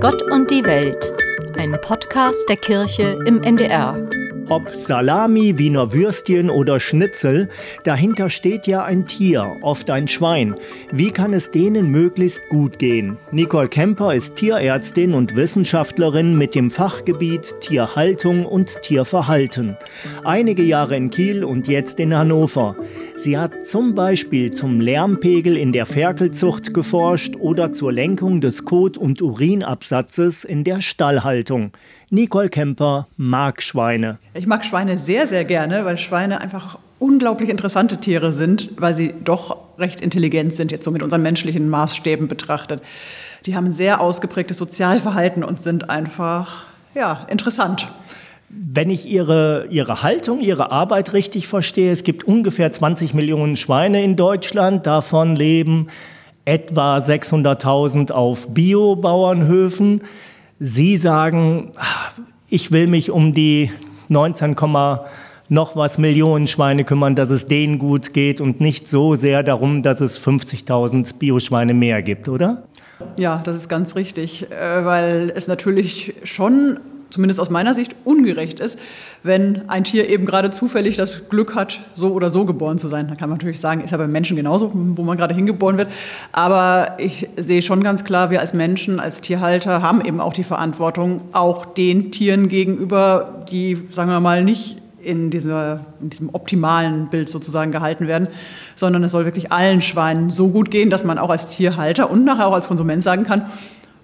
Gott und die Welt, ein Podcast der Kirche im NDR. Ob Salami, Wiener Würstchen oder Schnitzel, dahinter steht ja ein Tier, oft ein Schwein. Wie kann es denen möglichst gut gehen? Nicole Kemper ist Tierärztin und Wissenschaftlerin mit dem Fachgebiet Tierhaltung und Tierverhalten. Einige Jahre in Kiel und jetzt in Hannover. Sie hat zum Beispiel zum Lärmpegel in der Ferkelzucht geforscht oder zur Lenkung des Kot- und Urinabsatzes in der Stallhaltung. Nicole Kemper mag Schweine. Ich mag Schweine sehr, sehr gerne, weil Schweine einfach unglaublich interessante Tiere sind, weil sie doch recht intelligent sind, jetzt so mit unseren menschlichen Maßstäben betrachtet. Die haben ein sehr ausgeprägtes Sozialverhalten und sind einfach ja, interessant. Wenn ich Ihre, Ihre Haltung, Ihre Arbeit richtig verstehe, es gibt ungefähr 20 Millionen Schweine in Deutschland, davon leben etwa 600.000 auf Biobauernhöfen. Sie sagen, ich will mich um die 19, noch was Millionen Schweine kümmern, dass es denen gut geht und nicht so sehr darum, dass es 50.000 Bioschweine mehr gibt, oder? Ja, das ist ganz richtig, äh, weil es natürlich schon zumindest aus meiner Sicht, ungerecht ist, wenn ein Tier eben gerade zufällig das Glück hat, so oder so geboren zu sein. Da kann man natürlich sagen, ist ja beim Menschen genauso, wo man gerade hingeboren wird. Aber ich sehe schon ganz klar, wir als Menschen, als Tierhalter haben eben auch die Verantwortung, auch den Tieren gegenüber, die, sagen wir mal, nicht in, dieser, in diesem optimalen Bild sozusagen gehalten werden, sondern es soll wirklich allen Schweinen so gut gehen, dass man auch als Tierhalter und nachher auch als Konsument sagen kann,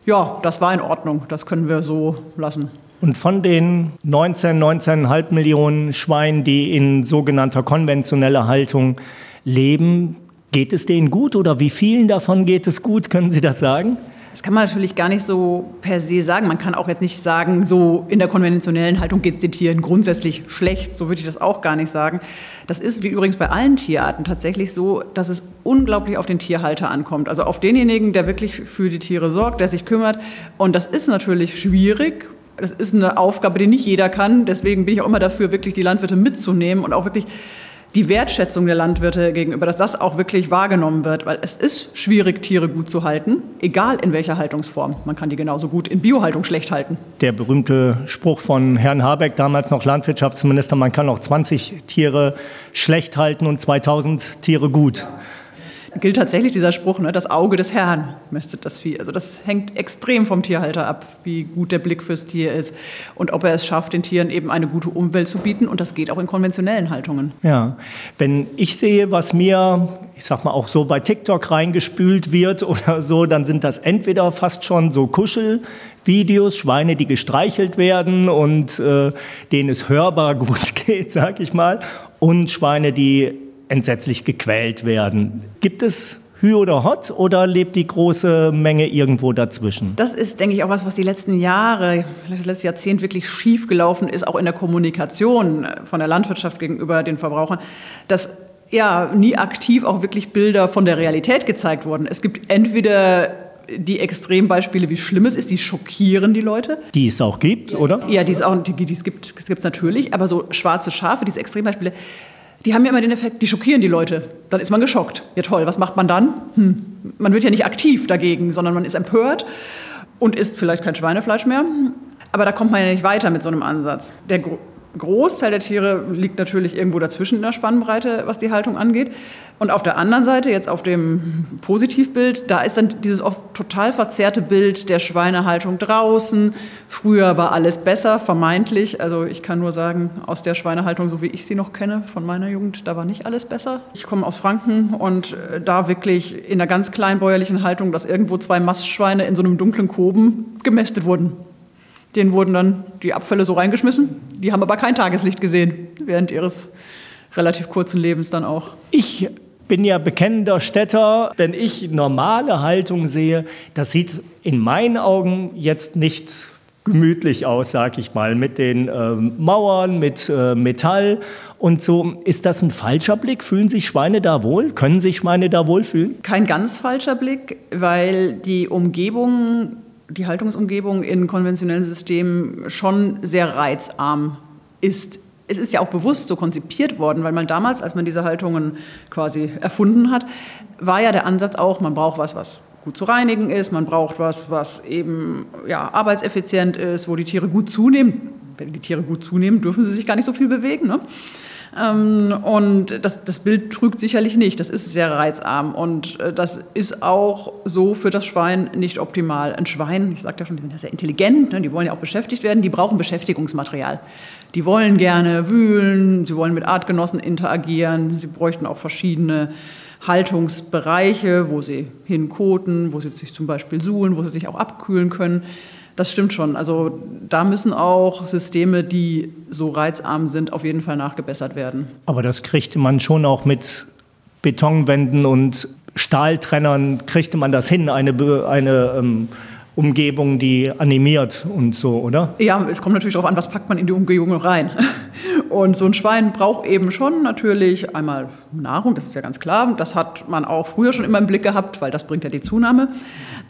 ja, das war in Ordnung, das können wir so lassen. Und von den 19, 19,5 Millionen Schweinen, die in sogenannter konventioneller Haltung leben, geht es denen gut oder wie vielen davon geht es gut? Können Sie das sagen? Das kann man natürlich gar nicht so per se sagen. Man kann auch jetzt nicht sagen, so in der konventionellen Haltung geht es den Tieren grundsätzlich schlecht. So würde ich das auch gar nicht sagen. Das ist wie übrigens bei allen Tierarten tatsächlich so, dass es unglaublich auf den Tierhalter ankommt. Also auf denjenigen, der wirklich für die Tiere sorgt, der sich kümmert. Und das ist natürlich schwierig das ist eine Aufgabe, die nicht jeder kann. Deswegen bin ich auch immer dafür, wirklich die Landwirte mitzunehmen und auch wirklich die Wertschätzung der Landwirte gegenüber, dass das auch wirklich wahrgenommen wird, weil es ist schwierig, Tiere gut zu halten, egal in welcher Haltungsform. Man kann die genauso gut in Biohaltung schlecht halten. Der berühmte Spruch von Herrn Habeck, damals noch Landwirtschaftsminister, man kann auch 20 Tiere schlecht halten und 2000 Tiere gut gilt tatsächlich dieser Spruch, ne, das Auge des Herrn mästet das Vieh. Also das hängt extrem vom Tierhalter ab, wie gut der Blick fürs Tier ist und ob er es schafft, den Tieren eben eine gute Umwelt zu bieten. Und das geht auch in konventionellen Haltungen. Ja, wenn ich sehe, was mir, ich sag mal, auch so bei TikTok reingespült wird oder so, dann sind das entweder fast schon so Kuschelvideos, Schweine, die gestreichelt werden und äh, denen es hörbar gut geht, sag ich mal, und Schweine, die entsetzlich gequält werden. Gibt es Hü oder Hot oder lebt die große Menge irgendwo dazwischen? Das ist, denke ich, auch was, was die letzten Jahre, vielleicht das letzte Jahrzehnt wirklich schief gelaufen ist, auch in der Kommunikation von der Landwirtschaft gegenüber den Verbrauchern, dass ja nie aktiv auch wirklich Bilder von der Realität gezeigt wurden. Es gibt entweder die Extrembeispiele, wie schlimm es ist, die schockieren die Leute. Die es auch gibt, oder? Ja, die es auch, die, die es gibt, es natürlich, aber so schwarze Schafe, diese Extrembeispiele, die haben ja immer den Effekt, die schockieren die Leute. Dann ist man geschockt. Ja toll, was macht man dann? Hm. Man wird ja nicht aktiv dagegen, sondern man ist empört und isst vielleicht kein Schweinefleisch mehr. Aber da kommt man ja nicht weiter mit so einem Ansatz. Der Großteil der Tiere liegt natürlich irgendwo dazwischen in der Spannbreite, was die Haltung angeht. Und auf der anderen Seite, jetzt auf dem Positivbild, da ist dann dieses oft total verzerrte Bild der Schweinehaltung draußen. Früher war alles besser, vermeintlich. Also ich kann nur sagen, aus der Schweinehaltung, so wie ich sie noch kenne, von meiner Jugend, da war nicht alles besser. Ich komme aus Franken und äh, da wirklich in einer ganz kleinbäuerlichen Haltung, dass irgendwo zwei Mastschweine in so einem dunklen Koben gemästet wurden. Denen wurden dann die Abfälle so reingeschmissen. Die haben aber kein Tageslicht gesehen während ihres relativ kurzen Lebens dann auch. Ich bin ja bekennender Städter. Wenn ich normale Haltung sehe, das sieht in meinen Augen jetzt nicht gemütlich aus, sag ich mal, mit den äh, Mauern, mit äh, Metall und so. Ist das ein falscher Blick? Fühlen sich Schweine da wohl? Können sich Schweine da wohl fühlen? Kein ganz falscher Blick, weil die Umgebung die Haltungsumgebung in konventionellen Systemen schon sehr reizarm ist. Es ist ja auch bewusst so konzipiert worden, weil man damals, als man diese Haltungen quasi erfunden hat, war ja der Ansatz auch, man braucht was, was gut zu reinigen ist, man braucht was, was eben ja, arbeitseffizient ist, wo die Tiere gut zunehmen. Wenn die Tiere gut zunehmen, dürfen sie sich gar nicht so viel bewegen. Ne? Ähm, und das, das Bild trügt sicherlich nicht. Das ist sehr reizarm. Und äh, das ist auch so für das Schwein nicht optimal. Ein Schwein, ich sagte ja schon, die sind ja sehr intelligent, ne? die wollen ja auch beschäftigt werden, die brauchen Beschäftigungsmaterial. Die wollen gerne wühlen, sie wollen mit Artgenossen interagieren, sie bräuchten auch verschiedene Haltungsbereiche, wo sie hinkoten, wo sie sich zum Beispiel suhlen, wo sie sich auch abkühlen können. Das stimmt schon. Also da müssen auch Systeme, die so reizarm sind, auf jeden Fall nachgebessert werden. Aber das kriegte man schon auch mit Betonwänden und Stahltrennern, kriegte man das hin, eine, eine ähm, Umgebung, die animiert und so, oder? Ja, es kommt natürlich darauf an, was packt man in die Umgebung rein. Und so ein Schwein braucht eben schon natürlich einmal Nahrung, das ist ja ganz klar. Das hat man auch früher schon immer im Blick gehabt, weil das bringt ja die Zunahme.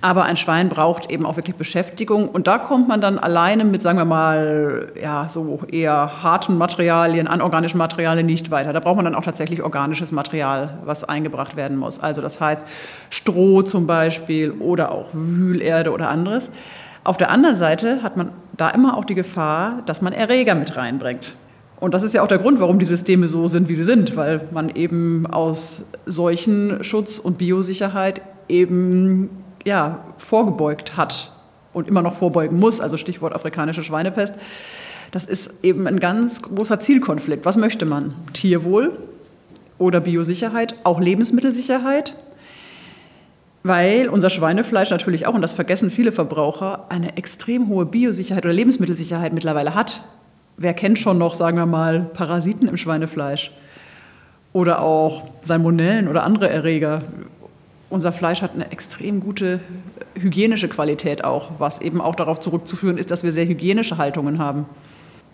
Aber ein Schwein braucht eben auch wirklich Beschäftigung. Und da kommt man dann alleine mit, sagen wir mal, ja, so eher harten Materialien, anorganischen Materialien nicht weiter. Da braucht man dann auch tatsächlich organisches Material, was eingebracht werden muss. Also das heißt Stroh zum Beispiel oder auch Wühlerde oder anderes. Auf der anderen Seite hat man da immer auch die Gefahr, dass man Erreger mit reinbringt. Und das ist ja auch der Grund, warum die Systeme so sind, wie sie sind, weil man eben aus Seuchenschutz und Biosicherheit eben ja, vorgebeugt hat und immer noch vorbeugen muss, also Stichwort afrikanische Schweinepest. Das ist eben ein ganz großer Zielkonflikt. Was möchte man? Tierwohl oder Biosicherheit, auch Lebensmittelsicherheit? Weil unser Schweinefleisch natürlich auch, und das vergessen viele Verbraucher, eine extrem hohe Biosicherheit oder Lebensmittelsicherheit mittlerweile hat. Wer kennt schon noch, sagen wir mal, Parasiten im Schweinefleisch? Oder auch Salmonellen oder andere Erreger unser Fleisch hat eine extrem gute hygienische Qualität auch, was eben auch darauf zurückzuführen ist, dass wir sehr hygienische Haltungen haben.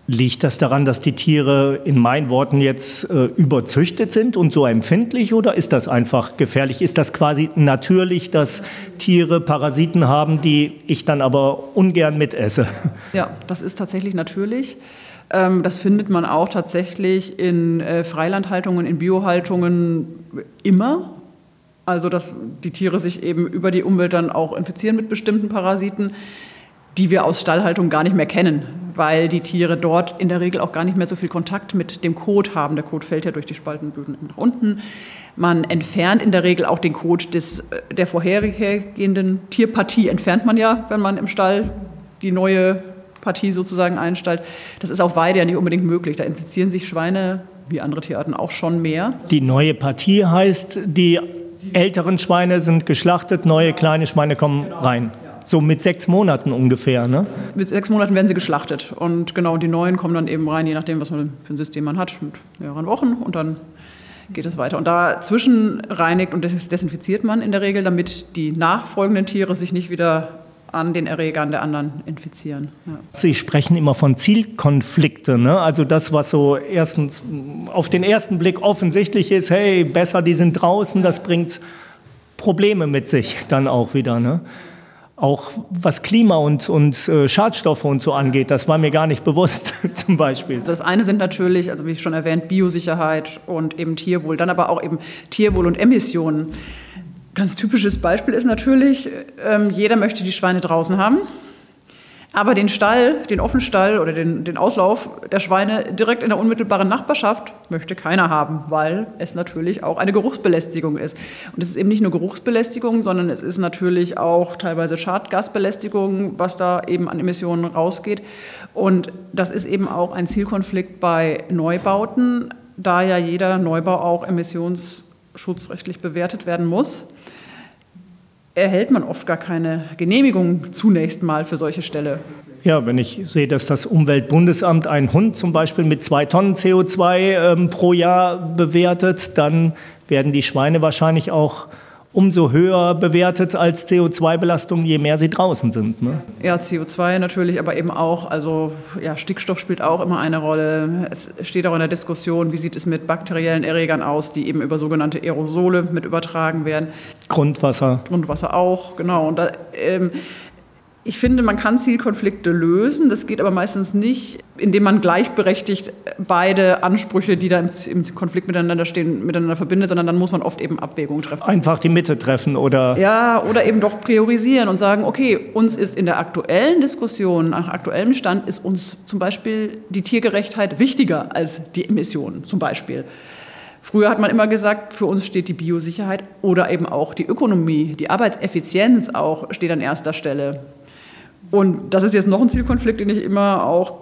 Liegt das daran, dass die Tiere in meinen Worten jetzt äh, überzüchtet sind und so empfindlich oder ist das einfach gefährlich? Ist das quasi natürlich, dass Tiere Parasiten haben, die ich dann aber ungern mitesse? Ja, das ist tatsächlich natürlich. Ähm, das findet man auch tatsächlich in äh, Freilandhaltungen, in Biohaltungen immer. Also dass die Tiere sich eben über die Umwelt dann auch infizieren mit bestimmten Parasiten, die wir aus Stallhaltung gar nicht mehr kennen, weil die Tiere dort in der Regel auch gar nicht mehr so viel Kontakt mit dem Kot haben. Der Kot fällt ja durch die Spaltenböden nach unten. Man entfernt in der Regel auch den Kot des, äh, der vorhergehenden Tierpartie, entfernt man ja, wenn man im Stall die neue Partie sozusagen einstellt. Das ist auf Weide ja nicht unbedingt möglich. Da infizieren sich Schweine wie andere Tierarten auch schon mehr. Die neue Partie heißt, die älteren Schweine sind geschlachtet, neue kleine Schweine kommen rein. So mit sechs Monaten ungefähr, ne? Mit sechs Monaten werden sie geschlachtet. Und genau, die neuen kommen dann eben rein, je nachdem, was man für ein System man hat, mit mehreren Wochen. Und dann geht es weiter. Und dazwischen reinigt und desinfiziert man in der Regel, damit die nachfolgenden Tiere sich nicht wieder an den Erregern der anderen infizieren. Ja. Sie sprechen immer von Zielkonflikten. Ne? Also das, was so erstens auf den ersten Blick offensichtlich ist, hey, besser, die sind draußen, das bringt Probleme mit sich dann auch wieder. Ne? Auch was Klima und, und äh, Schadstoffe und so angeht, das war mir gar nicht bewusst zum Beispiel. Das eine sind natürlich, also wie schon erwähnt, Biosicherheit und eben Tierwohl, dann aber auch eben Tierwohl und Emissionen. Ganz typisches Beispiel ist natürlich, ähm, jeder möchte die Schweine draußen haben, aber den Stall, den Offenstall oder den, den Auslauf der Schweine direkt in der unmittelbaren Nachbarschaft möchte keiner haben, weil es natürlich auch eine Geruchsbelästigung ist. Und es ist eben nicht nur Geruchsbelästigung, sondern es ist natürlich auch teilweise Schadgasbelästigung, was da eben an Emissionen rausgeht. Und das ist eben auch ein Zielkonflikt bei Neubauten, da ja jeder Neubau auch emissionsschutzrechtlich bewertet werden muss erhält man oft gar keine Genehmigung zunächst mal für solche Ställe. Ja, wenn ich sehe, dass das Umweltbundesamt einen Hund zum Beispiel mit zwei Tonnen CO2 ähm, pro Jahr bewertet, dann werden die Schweine wahrscheinlich auch umso höher bewertet als CO2-Belastung, je mehr sie draußen sind. Ne? Ja, CO2 natürlich, aber eben auch, also ja, Stickstoff spielt auch immer eine Rolle. Es steht auch in der Diskussion, wie sieht es mit bakteriellen Erregern aus, die eben über sogenannte Aerosole mit übertragen werden. Grundwasser. Grundwasser auch, genau. Und da, ähm, Ich finde, man kann Zielkonflikte lösen. Das geht aber meistens nicht, indem man gleichberechtigt beide Ansprüche, die da im, Konflikt miteinander stehen, miteinander verbindet, sondern dann muss man oft eben Abwägungen treffen. Einfach die Mitte treffen oder? Ja, oder eben doch priorisieren und sagen, okay, uns ist in der aktuellen Diskussion, nach aktuellem Stand, ist uns zum Beispiel die Tiergerechtheit wichtiger als die Emissionen zum Beispiel. Früher hat man immer gesagt, für uns steht die Biosicherheit oder eben auch die Ökonomie, die Arbeitseffizienz auch steht an erster Stelle. Und das ist jetzt noch ein Zielkonflikt, den ich immer auch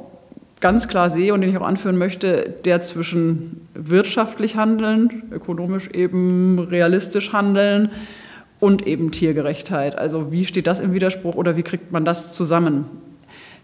ganz klar sehe und den ich auch anführen möchte, der zwischen wirtschaftlich handeln, ökonomisch eben realistisch handeln und eben Tiergerechtheit. Also wie steht das im Widerspruch oder wie kriegt man das zusammen?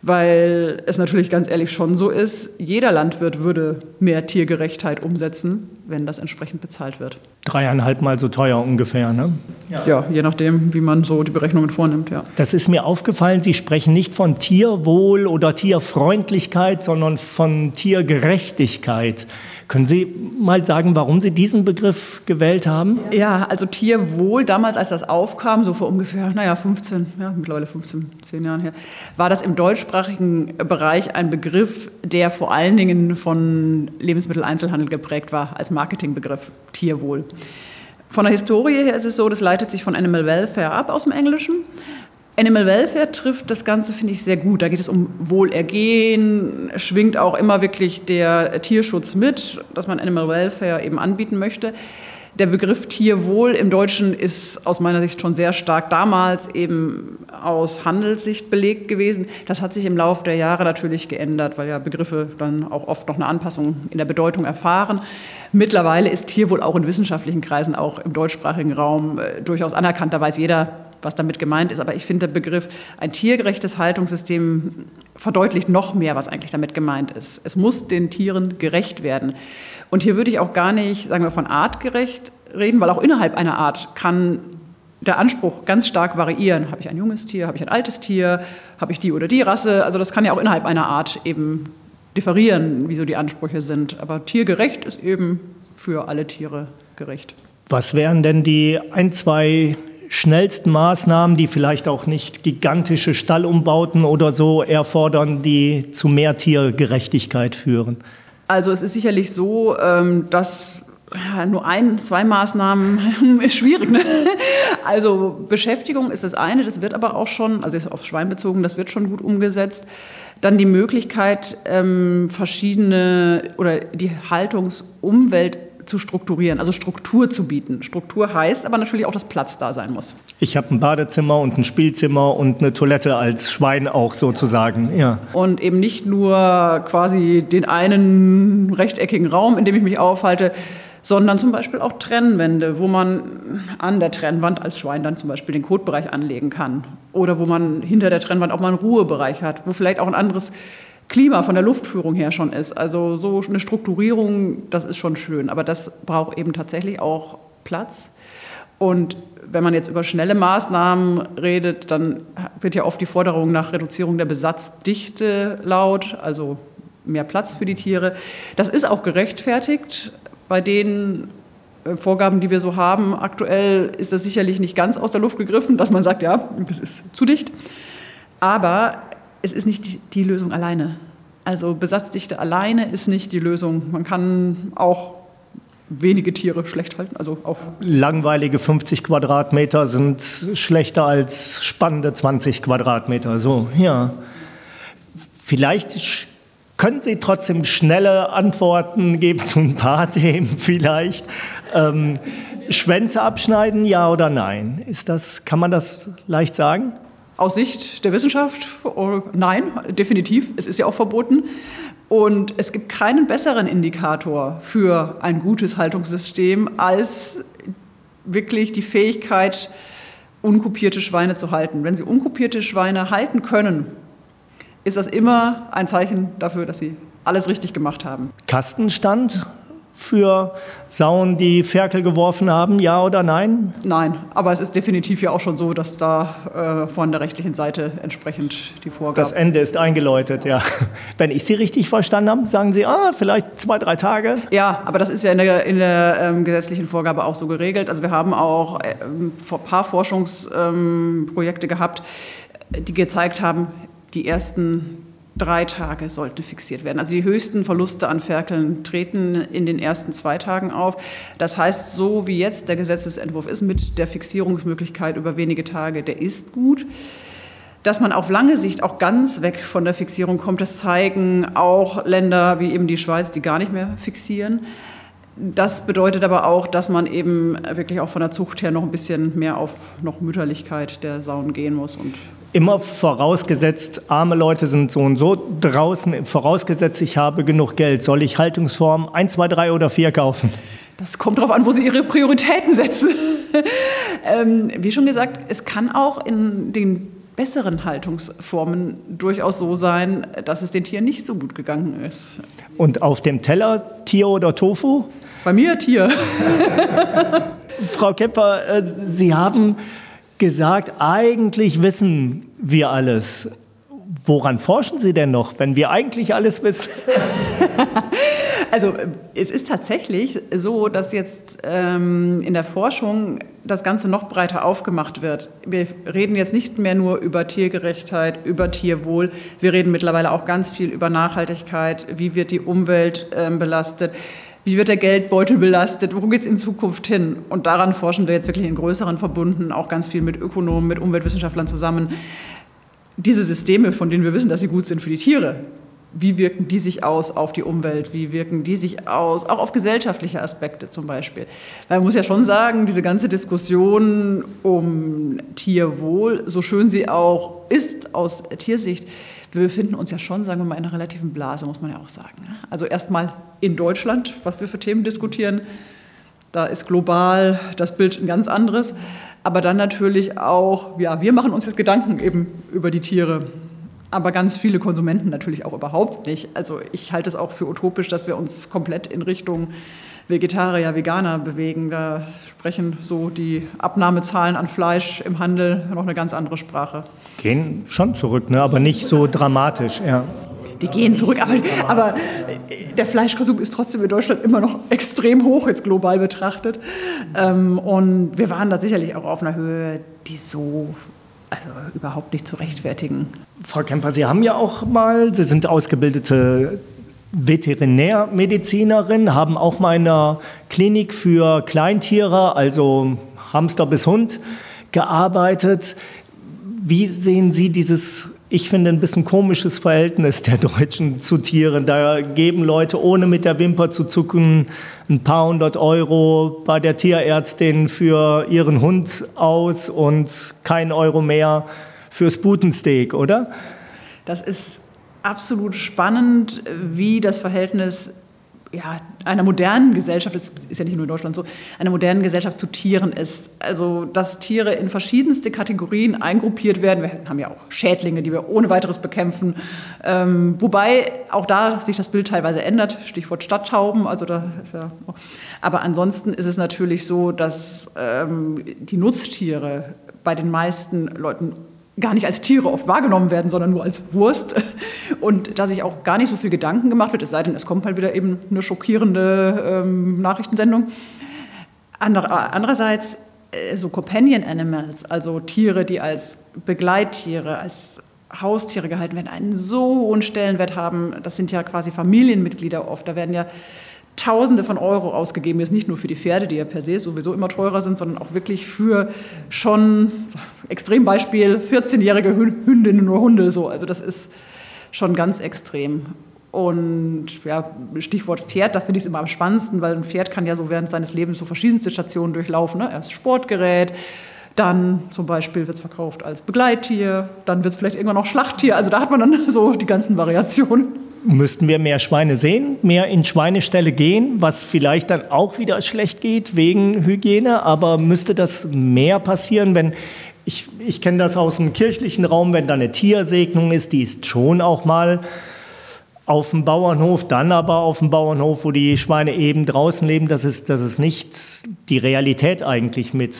Weil es natürlich ganz ehrlich schon so ist, jeder Landwirt würde mehr Tiergerechtheit umsetzen, wenn das entsprechend bezahlt wird. Dreieinhalb Mal so teuer ungefähr, ne? Ja. ja, je nachdem, wie man so die Berechnungen vornimmt, ja. Das ist mir aufgefallen, Sie sprechen nicht von Tierwohl oder Tierfreundlichkeit, sondern von Tiergerechtigkeit. Können Sie mal sagen, warum Sie diesen Begriff gewählt haben? Ja, also Tierwohl, damals als das aufkam, so vor ungefähr, naja, 15, ja, mittlerweile 15, 10 Jahren her, war das im deutschsprachigen Bereich ein Begriff, der vor allen Dingen von Lebensmitteleinzelhandel geprägt war, als Marketingbegriff, Tierwohl. Von der Historie her ist es so, das leitet sich von Animal Welfare ab aus dem Englischen. Animal Welfare trifft das Ganze, finde ich, sehr gut. Da geht es um Wohlergehen, schwingt auch immer wirklich der Tierschutz mit, dass man Animal Welfare eben anbieten möchte. Der Begriff Tierwohl im Deutschen ist aus meiner Sicht schon sehr stark damals eben aus Handelssicht belegt gewesen. Das hat sich im Laufe der Jahre natürlich geändert, weil ja Begriffe dann auch oft noch eine Anpassung in der Bedeutung erfahren. Mittlerweile ist Tierwohl auch in wissenschaftlichen Kreisen, auch im deutschsprachigen Raum, äh, durchaus anerkannt. Da weiß jeder, was damit gemeint ist. Aber ich finde, der Begriff ein tiergerechtes Haltungssystem verdeutlicht noch mehr, was eigentlich damit gemeint ist. Es muss den Tieren gerecht werden. Und hier würde ich auch gar nicht, sagen wir, von artgerecht reden, weil auch innerhalb einer Art kann der Anspruch ganz stark variieren. Habe ich ein junges Tier, habe ich ein altes Tier, habe ich die oder die Rasse? Also das kann ja auch innerhalb einer Art eben differieren, wieso die Ansprüche sind. Aber tiergerecht ist eben für alle Tiere gerecht. Was wären denn die ein, zwei schnellsten Maßnahmen, die vielleicht auch nicht gigantische Stallumbauten oder so erfordern, die zu mehr Tiergerechtigkeit führen? Also es ist sicherlich so, ähm, dass nur ein, zwei Maßnahmen ist schwierig. Ne? Also Beschäftigung ist das eine, das wird aber auch schon, also auf Schwein bezogen, das wird schon gut umgesetzt. Dann die Möglichkeit, ähm, verschiedene oder die Haltungsumwelt zu strukturieren, also Struktur zu bieten. Struktur heißt aber natürlich auch, dass Platz da sein muss. Ich habe ein Badezimmer und ein Spielzimmer und eine Toilette als Schwein auch sozusagen. Ja. Und eben nicht nur quasi den einen rechteckigen Raum, in dem ich mich aufhalte, sondern zum Beispiel auch Trennwände, wo man an der Trennwand als Schwein dann zum Beispiel den Kotbereich anlegen kann. Oder wo man hinter der Trennwand auch mal einen Ruhebereich hat, wo vielleicht auch ein anderes Klima von der Luftführung her schon ist. Also so eine Strukturierung, das ist schon schön, aber das braucht eben tatsächlich auch Platz. Und wenn man jetzt über schnelle Maßnahmen redet, dann wird ja oft die Forderung nach Reduzierung der Besatzdichte laut, also mehr Platz für die Tiere. Das ist auch gerechtfertigt. Bei den äh, Vorgaben, die wir so haben, aktuell ist das sicherlich nicht ganz aus der Luft gegriffen, dass man sagt, ja, das ist zu dicht. Aber es ist nicht die Lösung alleine. Also Besatzdichte alleine ist nicht die Lösung. Man kann auch wenige Tiere schlecht halten. Also auf Langweilige 50 Quadratmeter sind schlechter als spannende 20 Quadratmeter. So, ja. Vielleicht können Sie trotzdem schnelle Antworten geben zu ein paar Themen vielleicht. Ähm, Schwänze abschneiden, ja oder nein? Ist das, kann man das leicht sagen? Aus Sicht der Wissenschaft, oh, nein, definitiv. Es ist ja auch verboten. Und es gibt keinen besseren Indikator für ein gutes Haltungssystem als wirklich die Fähigkeit, unkopierte Schweine zu halten. Wenn Sie unkopierte Schweine halten können, ist das immer ein Zeichen dafür, dass Sie alles richtig gemacht haben. Kastenstand für Sauen, die Ferkel geworfen haben, ja oder nein? Nein, aber es ist definitiv ja auch schon so, dass da äh, von der rechtlichen Seite entsprechend die Vorgaben. Das Ende ist eingeläutet, ja. Wenn ich Sie richtig verstanden habe, sagen Sie, ah, vielleicht zwei, drei Tage. Ja, aber das ist ja in der, in der ähm, gesetzlichen Vorgabe auch so geregelt. Also wir haben auch äh, ein paar Forschungsprojekte ähm, gehabt, die gezeigt haben, die ersten drei Tage sollten fixiert werden. Also die höchsten Verluste an Ferkeln treten in den ersten zwei Tagen auf. Das heißt, so wie jetzt der Gesetzesentwurf ist mit der Fixierungsmöglichkeit über wenige Tage, der ist gut. Dass man auf lange Sicht auch ganz weg von der Fixierung kommt, das zeigen auch Länder wie eben die Schweiz, die gar nicht mehr fixieren. Das bedeutet aber auch, dass man eben wirklich auch von der Zucht her noch ein bisschen mehr auf noch Mütterlichkeit der Sauen gehen muss und Immer vorausgesetzt, arme Leute sind so und so draußen, vorausgesetzt, ich habe genug Geld. Soll ich Haltungsform 1, 2, 3 oder 4 kaufen? Das kommt darauf an, wo Sie Ihre Prioritäten setzen. ähm, wie schon gesagt, es kann auch in den besseren Haltungsformen durchaus so sein, dass es den Tieren nicht so gut gegangen ist. Und auf dem Teller Tier oder Tofu? Bei mir Tier. Frau Kepper, äh, Sie haben gesagt, eigentlich wissen wir alles. Woran forschen Sie denn noch, wenn wir eigentlich alles wissen? also es ist tatsächlich so, dass jetzt ähm, in der Forschung das Ganze noch breiter aufgemacht wird. Wir reden jetzt nicht mehr nur über Tiergerechtheit, über Tierwohl. Wir reden mittlerweile auch ganz viel über Nachhaltigkeit. Wie wird die Umwelt ähm, belastet? Wie wird der Geldbeutel belastet? Wo geht es in Zukunft hin? Und daran forschen wir jetzt wirklich in größeren Verbunden, auch ganz viel mit Ökonomen, mit Umweltwissenschaftlern zusammen. Diese Systeme, von denen wir wissen, dass sie gut sind für die Tiere, wie wirken die sich aus auf die Umwelt? Wie wirken die sich aus, auch auf gesellschaftliche Aspekte zum Beispiel? Weil man muss ja schon sagen, diese ganze Diskussion um Tierwohl, so schön sie auch ist aus Tiersicht, wir befinden uns ja schon, sagen wir mal, in einer relativen Blase, muss man ja auch sagen. Ne? Also erstmal in Deutschland, was wir für Themen diskutieren. Da ist global das Bild ein ganz anderes. Aber dann natürlich auch, ja, wir machen uns jetzt Gedanken eben über die Tiere. Aber ganz viele Konsumenten natürlich auch überhaupt nicht. Also ich halte es auch für utopisch, dass wir uns komplett in Richtung Vegetarier, Veganer bewegen. Da sprechen so die Abnahmezahlen an Fleisch im Handel noch eine ganz andere Sprache. Gehen schon zurück, ne? aber nicht so dramatisch. Ja. Die gehen zurück, aber, aber der Fleischkonsum ist trotzdem in Deutschland immer noch extrem hoch, jetzt global betrachtet. Ähm, und wir waren da sicherlich auch auf einer Höhe, die so also überhaupt nicht zu rechtfertigen. Frau Kemper, Sie haben ja auch mal, Sie sind ausgebildete Veterinärmedizinerin, haben auch einer Klinik für Kleintiere, also Hamster bis Hund, gearbeitet. Wie sehen Sie dieses, ich finde, ein bisschen komisches Verhältnis der Deutschen zu Tieren? Da geben Leute, ohne mit der Wimper zu zucken, ein paar hundert Euro bei der Tierärztin für ihren Hund aus und kein Euro mehr fürs Butensteak, oder? Das ist absolut spannend, wie das Verhältnis ja, einer modernen Gesellschaft, das ist ja nicht nur in Deutschland so, einer modernen Gesellschaft zu Tieren ist. Also, dass Tiere in verschiedenste Kategorien eingruppiert werden. Wir haben ja auch Schädlinge, die wir ohne weiteres bekämpfen. Ähm, wobei auch da sich das Bild teilweise ändert. Stichwort Stadttauben. Also da ist ja Aber ansonsten ist es natürlich so, dass ähm, die Nutztiere bei den meisten Leuten gar nicht als Tiere oft wahrgenommen werden, sondern nur als Wurst. Und da sich auch gar nicht so viel Gedanken gemacht wird, es sei denn, es kommt halt wieder eben eine schockierende ähm, Nachrichtensendung. Ander, andererseits äh, so Companion Animals, also Tiere, die als Begleittiere, als Haustiere gehalten werden, einen so hohen Stellenwert haben. Das sind ja quasi Familienmitglieder oft. Da werden ja Tausende von Euro ausgegeben, jetzt nicht nur für die Pferde, die ja per se sowieso immer teurer sind, sondern auch wirklich für schon, Extrembeispiel, 14-jährige Hündinnen oder Hunde. So. Also das ist schon ganz extrem. Und ja, Stichwort Pferd, da finde ich es immer am spannendsten, weil ein Pferd kann ja so während seines Lebens so verschiedenste Stationen durchlaufen. Ne? Erst Sportgerät, dann zum Beispiel wird es verkauft als Begleittier, dann wird es vielleicht irgendwann noch Schlachttier. Also da hat man dann so die ganzen Variationen müssten wir mehr Schweine sehen, mehr in Schweineställe gehen, was vielleicht dann auch wieder schlecht geht wegen Hygiene. Aber müsste das mehr passieren, wenn ich, ich kenne das aus dem kirchlichen Raum, wenn da eine Tiersegnung ist, die ist schon auch mal auf dem Bauernhof, dann aber auf dem Bauernhof, wo die Schweine eben draußen leben. Das ist, das ist nicht die Realität eigentlich mit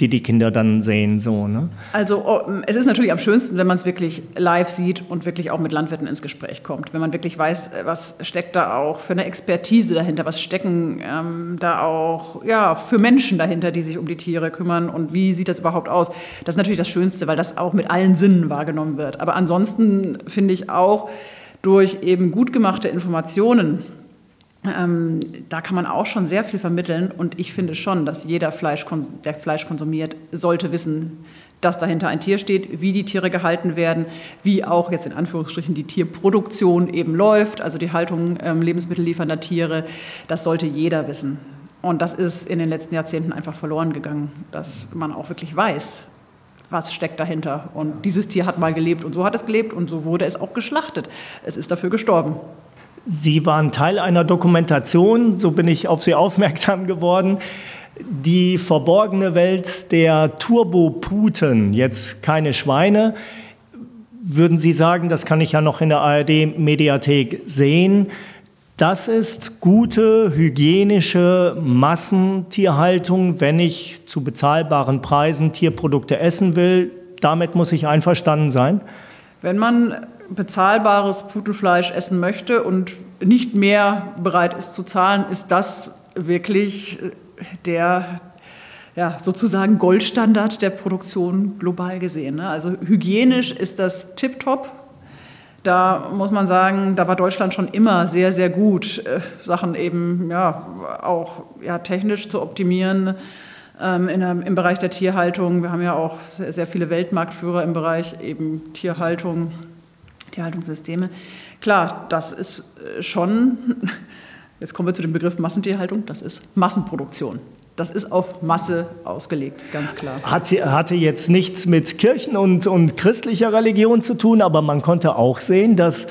die die Kinder dann sehen. So, ne? Also oh, es ist natürlich am schönsten, wenn man es wirklich live sieht und wirklich auch mit Landwirten ins Gespräch kommt. Wenn man wirklich weiß, was steckt da auch für eine Expertise dahinter, was stecken ähm, da auch ja, für Menschen dahinter, die sich um die Tiere kümmern und wie sieht das überhaupt aus. Das ist natürlich das Schönste, weil das auch mit allen Sinnen wahrgenommen wird. Aber ansonsten finde ich auch durch eben gut gemachte Informationen, ähm, da kann man auch schon sehr viel vermitteln und ich finde schon, dass jeder, Fleisch, der Fleisch konsumiert, sollte wissen, dass dahinter ein Tier steht, wie die Tiere gehalten werden, wie auch jetzt in Anführungsstrichen die Tierproduktion eben läuft, also die Haltung ähm, lebensmittelliefernder Tiere. Das sollte jeder wissen. Und das ist in den letzten Jahrzehnten einfach verloren gegangen, dass man auch wirklich weiß, was steckt dahinter. Und dieses Tier hat mal gelebt und so hat es gelebt und so wurde es auch geschlachtet. Es ist dafür gestorben. Sie waren Teil einer Dokumentation, so bin ich auf Sie aufmerksam geworden. Die verborgene Welt der Turboputen, jetzt keine Schweine. Würden Sie sagen, das kann ich ja noch in der ARD-Mediathek sehen, das ist gute hygienische Massentierhaltung, wenn ich zu bezahlbaren Preisen Tierprodukte essen will. Damit muss ich einverstanden sein. Wenn man bezahlbares Putenfleisch essen möchte und nicht mehr bereit ist zu zahlen, ist das wirklich der ja, sozusagen Goldstandard der Produktion global gesehen. Ne? Also hygienisch ist das tiptop. Da muss man sagen, da war Deutschland schon immer sehr, sehr gut, äh, Sachen eben ja, auch ja, technisch zu optimieren ähm, in, im Bereich der Tierhaltung. Wir haben ja auch sehr, sehr viele Weltmarktführer im Bereich eben Tierhaltung, Tierhaltungssysteme. Klar, das ist äh, schon, jetzt kommen wir zu dem Begriff Massentierhaltung, das ist Massenproduktion. Das ist auf Masse ausgelegt, ganz klar. Hatte, hatte jetzt nichts mit Kirchen und, und christlicher Religion zu tun, aber man konnte auch sehen, dass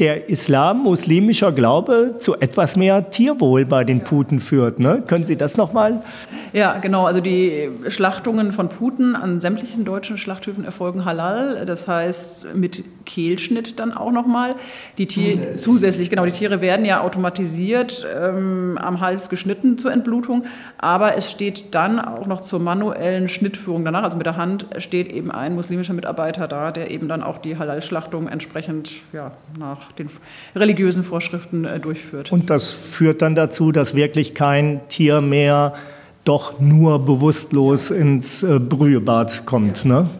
der Islam, muslimischer Glaube, zu etwas mehr Tierwohl bei den Puten führt. Ne? Können Sie das nochmal? Ja, genau. Also die Schlachtungen von Puten an sämtlichen deutschen Schlachthöfen erfolgen halal. Das heißt mit Kehlschnitt dann auch nochmal. Die Tier zusätzlich. zusätzlich, genau. Die Tiere werden ja automatisiert ähm, am Hals geschnitten zur Entblutung. Aber es steht dann auch noch zur manuellen Schnittführung danach, also mit der Hand, steht eben ein muslimischer Mitarbeiter da, der eben dann auch die Halal-Schlachtung entsprechend ja, nach den religiösen Vorschriften äh, durchführt. Und das führt dann dazu, dass wirklich kein Tier mehr doch nur bewusstlos ins äh, Brühebad kommt. Ne?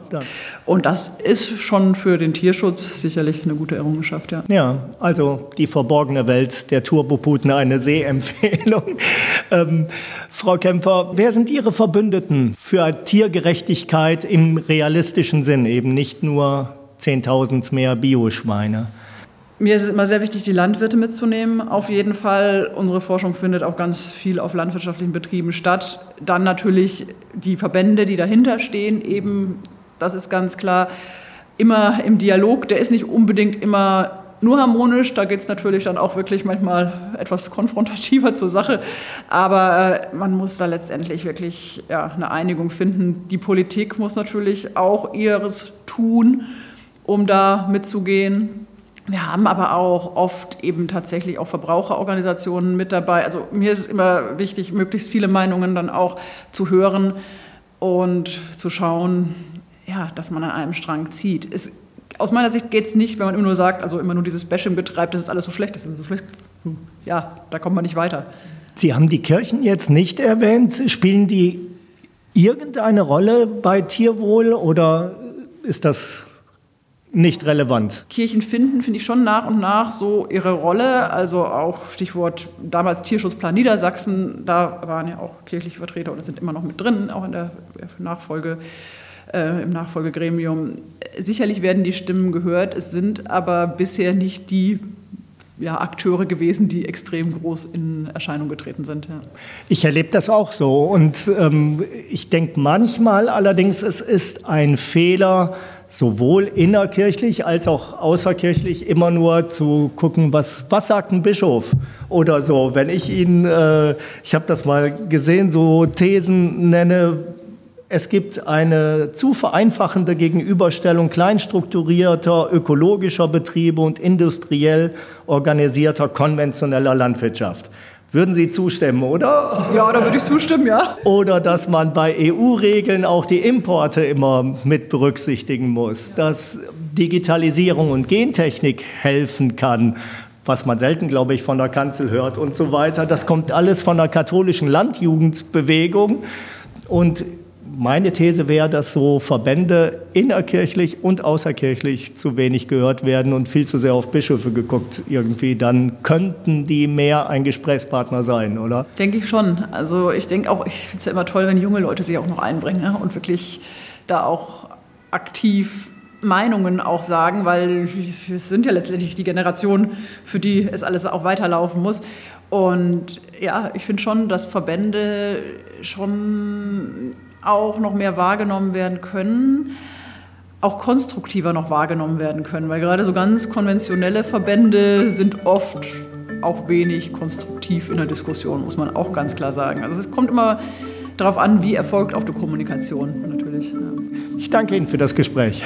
Und das ist schon für den Tierschutz sicherlich eine gute Errungenschaft. Ja, ja also die verborgene Welt der Turboputen, eine Sehempfehlung. ähm, Frau Kämpfer, wer sind Ihre Verbündeten für Tiergerechtigkeit im realistischen Sinn, eben nicht nur 10.000 mehr Bioschweine? Mir ist immer sehr wichtig, die Landwirte mitzunehmen. Auf jeden Fall, unsere Forschung findet auch ganz viel auf landwirtschaftlichen Betrieben statt. Dann natürlich die Verbände, die dahinter stehen, eben, das ist ganz klar, immer im Dialog. Der ist nicht unbedingt immer nur harmonisch, da geht es natürlich dann auch wirklich manchmal etwas konfrontativer zur Sache. Aber äh, man muss da letztendlich wirklich ja, eine Einigung finden. Die Politik muss natürlich auch ihres tun, um da mitzugehen. Wir haben aber auch oft eben tatsächlich auch Verbraucherorganisationen mit dabei. Also mir ist es immer wichtig, möglichst viele Meinungen dann auch zu hören und zu schauen, ja, dass man an einem Strang zieht. Es, aus meiner Sicht geht es nicht, wenn man immer nur sagt, also immer nur dieses Bashing betreibt, das ist alles so schlecht, das ist so schlecht. Hm, ja, da kommt man nicht weiter. Sie haben die Kirchen jetzt nicht erwähnt. Spielen die irgendeine Rolle bei Tierwohl oder ist das nicht relevant. Kirchen finden, finde ich schon nach und nach so ihre Rolle. Also auch Stichwort damals Tierschutzplan Niedersachsen, da waren ja auch kirchliche Vertreter und sind immer noch mit drin, auch in der Nachfolge, äh, im Nachfolgegremium. Sicherlich werden die Stimmen gehört, es sind aber bisher nicht die ja, Akteure gewesen, die extrem groß in Erscheinung getreten sind. Ja. Ich erlebe das auch so und ähm, ich denke manchmal allerdings, es ist ein Fehler, sowohl innerkirchlich als auch außerkirchlich immer nur zu gucken, was, was sagt ein Bischof oder so. Wenn ich Ihnen, äh, ich habe das mal gesehen, so Thesen nenne, es gibt eine zu vereinfachende Gegenüberstellung kleinstrukturierter ökologischer Betriebe und industriell organisierter konventioneller Landwirtschaft. Würden Sie zustimmen, oder? Ja, da würde ich zustimmen, ja. Oder dass man bei EU-Regeln auch die Importe immer mit berücksichtigen muss, dass Digitalisierung und Gentechnik helfen kann, was man selten, glaube ich, von der Kanzel hört und so weiter. Das kommt alles von der katholischen Landjugendbewegung. Und meine These wäre, dass so Verbände innerkirchlich und außerkirchlich zu wenig gehört werden und viel zu sehr auf Bischöfe geguckt irgendwie. Dann könnten die mehr ein Gesprächspartner sein, oder? Denke ich schon. Also ich denke auch, ich finde es ja immer toll, wenn junge Leute sich auch noch einbringen ja, und wirklich da auch aktiv Meinungen auch sagen, weil wir sind ja letztendlich die Generation, für die es alles auch weiterlaufen muss. Und ja, ich finde schon, dass Verbände schon auch noch mehr wahrgenommen werden können, auch konstruktiver noch wahrgenommen werden können, weil gerade so ganz konventionelle Verbände sind oft auch wenig konstruktiv in der Diskussion, muss man auch ganz klar sagen. Also es kommt immer darauf an, wie erfolgt auch die Kommunikation natürlich. Ja. Ich danke Ihnen für das Gespräch.